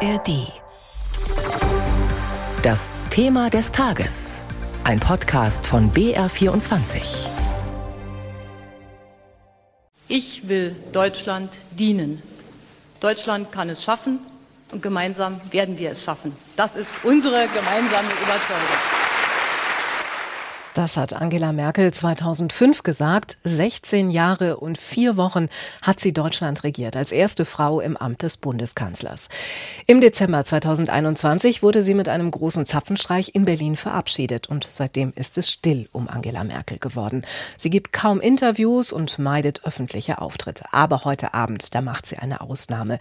ARD. Das Thema des Tages. Ein Podcast von BR24. Ich will Deutschland dienen. Deutschland kann es schaffen und gemeinsam werden wir es schaffen. Das ist unsere gemeinsame Überzeugung. Das hat Angela Merkel 2005 gesagt. 16 Jahre und vier Wochen hat sie Deutschland regiert, als erste Frau im Amt des Bundeskanzlers. Im Dezember 2021 wurde sie mit einem großen Zapfenstreich in Berlin verabschiedet und seitdem ist es still um Angela Merkel geworden. Sie gibt kaum Interviews und meidet öffentliche Auftritte. Aber heute Abend, da macht sie eine Ausnahme.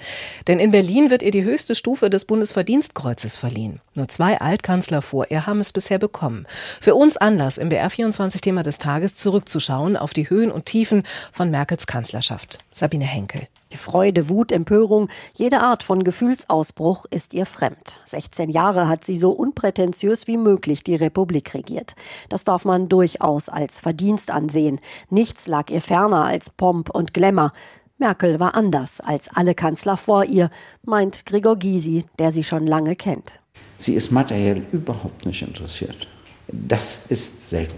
Denn in Berlin wird ihr die höchste Stufe des Bundesverdienstkreuzes verliehen. Nur zwei Altkanzler vor ihr haben es bisher bekommen. Für uns Anlass, im BR24-Thema des Tages zurückzuschauen auf die Höhen und Tiefen von Merkels Kanzlerschaft. Sabine Henkel. Freude, Wut, Empörung, jede Art von Gefühlsausbruch ist ihr fremd. 16 Jahre hat sie so unprätentiös wie möglich die Republik regiert. Das darf man durchaus als Verdienst ansehen. Nichts lag ihr ferner als Pomp und Glamour. Merkel war anders als alle Kanzler vor ihr, meint Gregor Gysi, der sie schon lange kennt. Sie ist materiell überhaupt nicht interessiert. Das ist selten.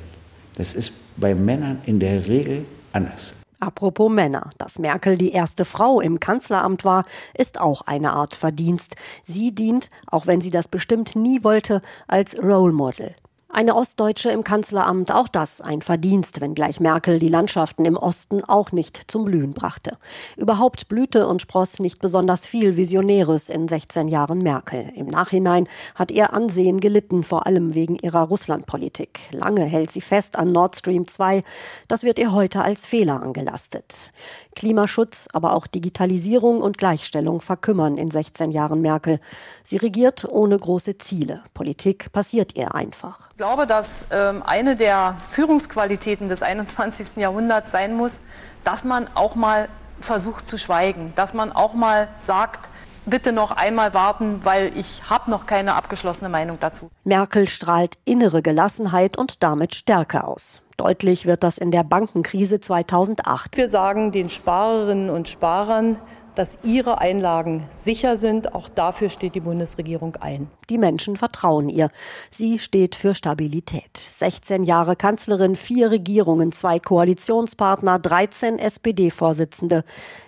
Das ist bei Männern in der Regel anders. Apropos Männer, dass Merkel die erste Frau im Kanzleramt war, ist auch eine Art Verdienst. Sie dient, auch wenn sie das bestimmt nie wollte, als Role Model. Eine Ostdeutsche im Kanzleramt, auch das ein Verdienst, wenngleich Merkel die Landschaften im Osten auch nicht zum Blühen brachte. Überhaupt blühte und spross nicht besonders viel Visionäres in 16 Jahren Merkel. Im Nachhinein hat ihr Ansehen gelitten, vor allem wegen ihrer Russlandpolitik. Lange hält sie fest an Nord Stream 2. Das wird ihr heute als Fehler angelastet. Klimaschutz, aber auch Digitalisierung und Gleichstellung verkümmern in 16 Jahren Merkel. Sie regiert ohne große Ziele. Politik passiert ihr einfach. Ich glaube, dass ähm, eine der Führungsqualitäten des 21. Jahrhunderts sein muss, dass man auch mal versucht zu schweigen, dass man auch mal sagt, bitte noch einmal warten, weil ich habe noch keine abgeschlossene Meinung dazu. Merkel strahlt innere Gelassenheit und damit Stärke aus. Deutlich wird das in der Bankenkrise 2008. Wir sagen den Sparerinnen und Sparern, dass ihre Einlagen sicher sind. Auch dafür steht die Bundesregierung ein. Die Menschen vertrauen ihr. Sie steht für Stabilität. 16 Jahre Kanzlerin, vier Regierungen, zwei Koalitionspartner, 13 SPD-Vorsitzende.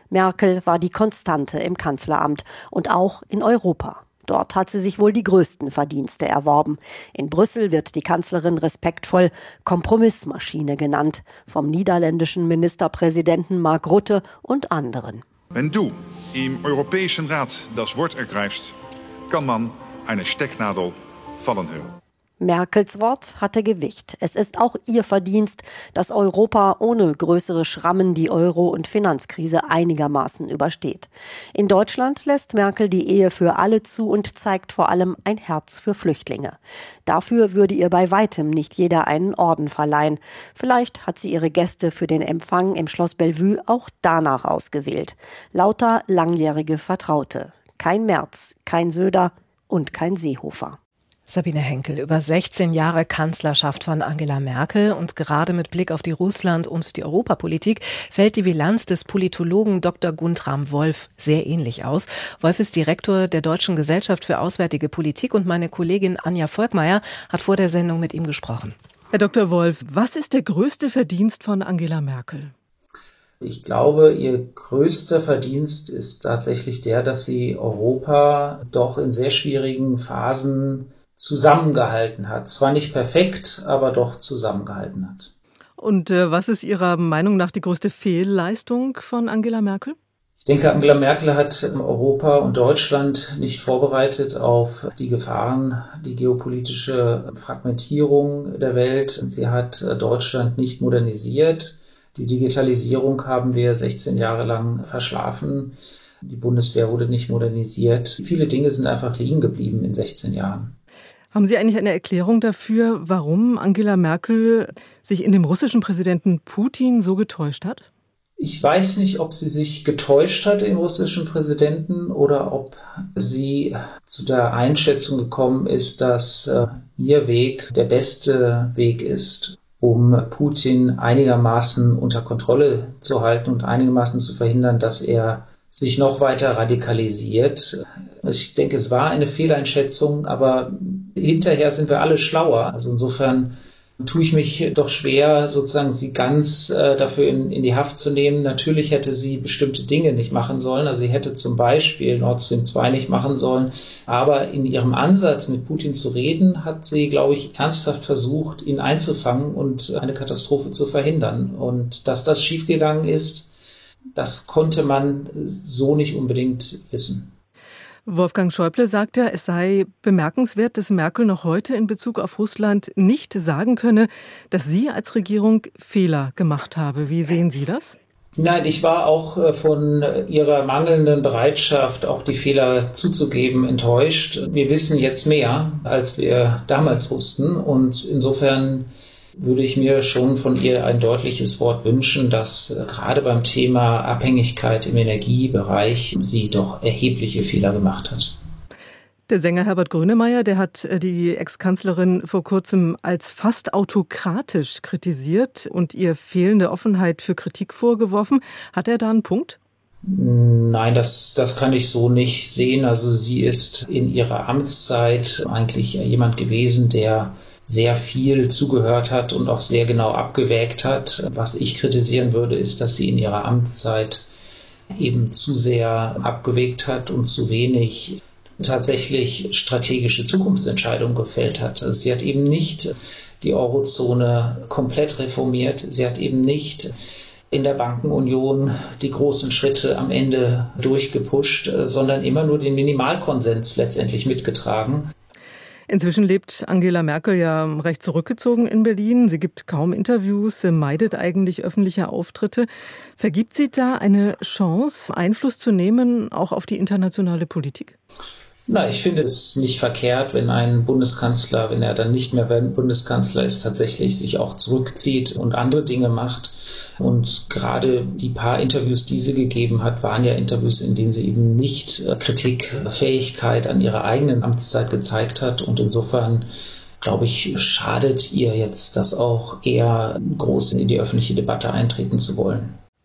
Merkel war die Konstante im Kanzleramt und auch in Europa. Dort hat sie sich wohl die größten Verdienste erworben. In Brüssel wird die Kanzlerin respektvoll Kompromissmaschine genannt, vom niederländischen Ministerpräsidenten Mark Rutte und anderen. Wenn du im Europäischen Rat das Wort ergreifst, kann man eine Stecknadel fallen hören. Merkels Wort hatte Gewicht. Es ist auch ihr Verdienst, dass Europa ohne größere Schrammen die Euro- und Finanzkrise einigermaßen übersteht. In Deutschland lässt Merkel die Ehe für alle zu und zeigt vor allem ein Herz für Flüchtlinge. Dafür würde ihr bei weitem nicht jeder einen Orden verleihen. Vielleicht hat sie ihre Gäste für den Empfang im Schloss Bellevue auch danach ausgewählt. Lauter langjährige Vertraute. Kein Merz, kein Söder und kein Seehofer. Sabine Henkel über 16 Jahre Kanzlerschaft von Angela Merkel und gerade mit Blick auf die Russland- und die Europapolitik fällt die Bilanz des Politologen Dr. Guntram Wolf sehr ähnlich aus. Wolf ist Direktor der Deutschen Gesellschaft für Auswärtige Politik und meine Kollegin Anja Volkmeier hat vor der Sendung mit ihm gesprochen. Herr Dr. Wolf, was ist der größte Verdienst von Angela Merkel? Ich glaube, ihr größter Verdienst ist tatsächlich der, dass sie Europa doch in sehr schwierigen Phasen zusammengehalten hat. Zwar nicht perfekt, aber doch zusammengehalten hat. Und äh, was ist Ihrer Meinung nach die größte Fehlleistung von Angela Merkel? Ich denke, Angela Merkel hat Europa und Deutschland nicht vorbereitet auf die Gefahren, die geopolitische Fragmentierung der Welt. Sie hat Deutschland nicht modernisiert. Die Digitalisierung haben wir 16 Jahre lang verschlafen. Die Bundeswehr wurde nicht modernisiert. Viele Dinge sind einfach liegen geblieben in 16 Jahren. Haben Sie eigentlich eine Erklärung dafür, warum Angela Merkel sich in dem russischen Präsidenten Putin so getäuscht hat? Ich weiß nicht, ob sie sich getäuscht hat im russischen Präsidenten oder ob sie zu der Einschätzung gekommen ist, dass äh, ihr Weg der beste Weg ist, um Putin einigermaßen unter Kontrolle zu halten und einigermaßen zu verhindern, dass er sich noch weiter radikalisiert. Ich denke, es war eine Fehleinschätzung, aber hinterher sind wir alle schlauer. Also insofern tue ich mich doch schwer, sozusagen sie ganz äh, dafür in, in die Haft zu nehmen. Natürlich hätte sie bestimmte Dinge nicht machen sollen. Also sie hätte zum Beispiel Nord Stream 2 nicht machen sollen. Aber in ihrem Ansatz, mit Putin zu reden, hat sie, glaube ich, ernsthaft versucht, ihn einzufangen und eine Katastrophe zu verhindern. Und dass das schiefgegangen ist, das konnte man so nicht unbedingt wissen. Wolfgang Schäuble sagt ja, es sei bemerkenswert, dass Merkel noch heute in Bezug auf Russland nicht sagen könne, dass sie als Regierung Fehler gemacht habe. Wie sehen Sie das? Nein, ich war auch äh, von ihrer mangelnden Bereitschaft, auch die Fehler zuzugeben, enttäuscht. Wir wissen jetzt mehr, als wir damals wussten. Und insofern würde ich mir schon von ihr ein deutliches Wort wünschen, dass äh, gerade beim Thema Abhängigkeit im Energiebereich sie doch erhebliche Fehler gemacht hat. Der Sänger Herbert Grönemeyer, der hat äh, die Ex-Kanzlerin vor kurzem als fast autokratisch kritisiert und ihr fehlende Offenheit für Kritik vorgeworfen. Hat er da einen Punkt? Nein, das, das kann ich so nicht sehen. Also sie ist in ihrer Amtszeit eigentlich jemand gewesen, der sehr viel zugehört hat und auch sehr genau abgewägt hat. Was ich kritisieren würde, ist, dass sie in ihrer Amtszeit eben zu sehr abgewägt hat und zu wenig tatsächlich strategische Zukunftsentscheidungen gefällt hat. Also sie hat eben nicht die Eurozone komplett reformiert. Sie hat eben nicht in der Bankenunion die großen Schritte am Ende durchgepusht, sondern immer nur den Minimalkonsens letztendlich mitgetragen. Inzwischen lebt Angela Merkel ja recht zurückgezogen in Berlin. Sie gibt kaum Interviews, meidet eigentlich öffentliche Auftritte. Vergibt sie da eine Chance, Einfluss zu nehmen, auch auf die internationale Politik? Na, ich finde es nicht verkehrt, wenn ein Bundeskanzler, wenn er dann nicht mehr Bundeskanzler ist, tatsächlich sich auch zurückzieht und andere Dinge macht. Und gerade die paar Interviews, die sie gegeben hat, waren ja Interviews, in denen sie eben nicht äh, Kritikfähigkeit an ihrer eigenen Amtszeit gezeigt hat. Und insofern glaube ich, schadet ihr jetzt das auch eher groß in die öffentliche Debatte eintreten zu wollen.